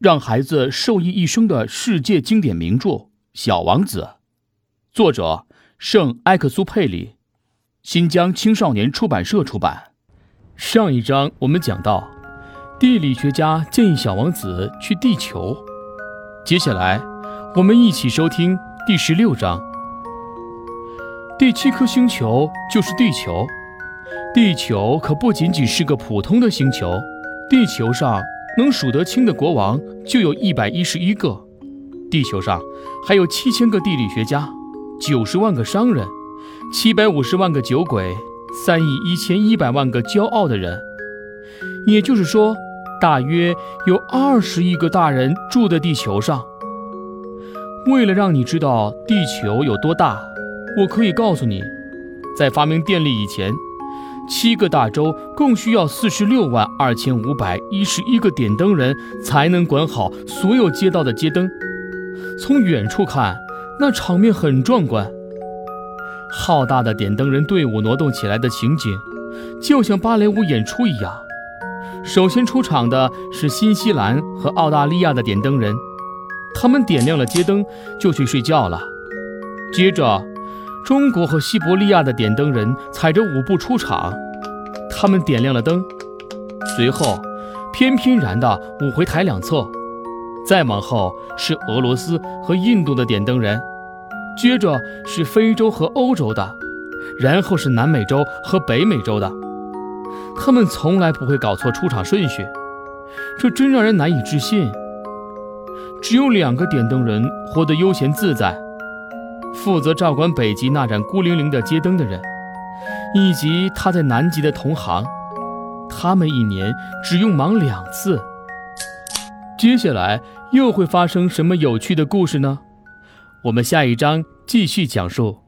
让孩子受益一生的世界经典名著《小王子》，作者圣埃克苏佩里，新疆青少年出版社出版。上一章我们讲到，地理学家建议小王子去地球。接下来，我们一起收听第十六章。第七颗星球就是地球。地球可不仅仅是个普通的星球，地球上能数得清的国王就有一百一十一个，地球上还有七千个地理学家，九十万个商人，七百五十万个酒鬼，三亿一千一百万个骄傲的人。也就是说，大约有二十亿个大人住在地球上。为了让你知道地球有多大，我可以告诉你，在发明电力以前。七个大洲共需要四十六万二千五百一十一个点灯人才能管好所有街道的街灯。从远处看，那场面很壮观。浩大的点灯人队伍挪动起来的情景，就像芭蕾舞演出一样。首先出场的是新西兰和澳大利亚的点灯人，他们点亮了街灯就去睡觉了。接着。中国和西伯利亚的点灯人踩着舞步出场，他们点亮了灯，随后翩翩然地舞回台两侧，再往后是俄罗斯和印度的点灯人，接着是非洲和欧洲的，然后是南美洲和北美洲的。他们从来不会搞错出场顺序，这真让人难以置信。只有两个点灯人活得悠闲自在。负责照管北极那盏孤零零的街灯的人，以及他在南极的同行，他们一年只用忙两次。接下来又会发生什么有趣的故事呢？我们下一章继续讲述。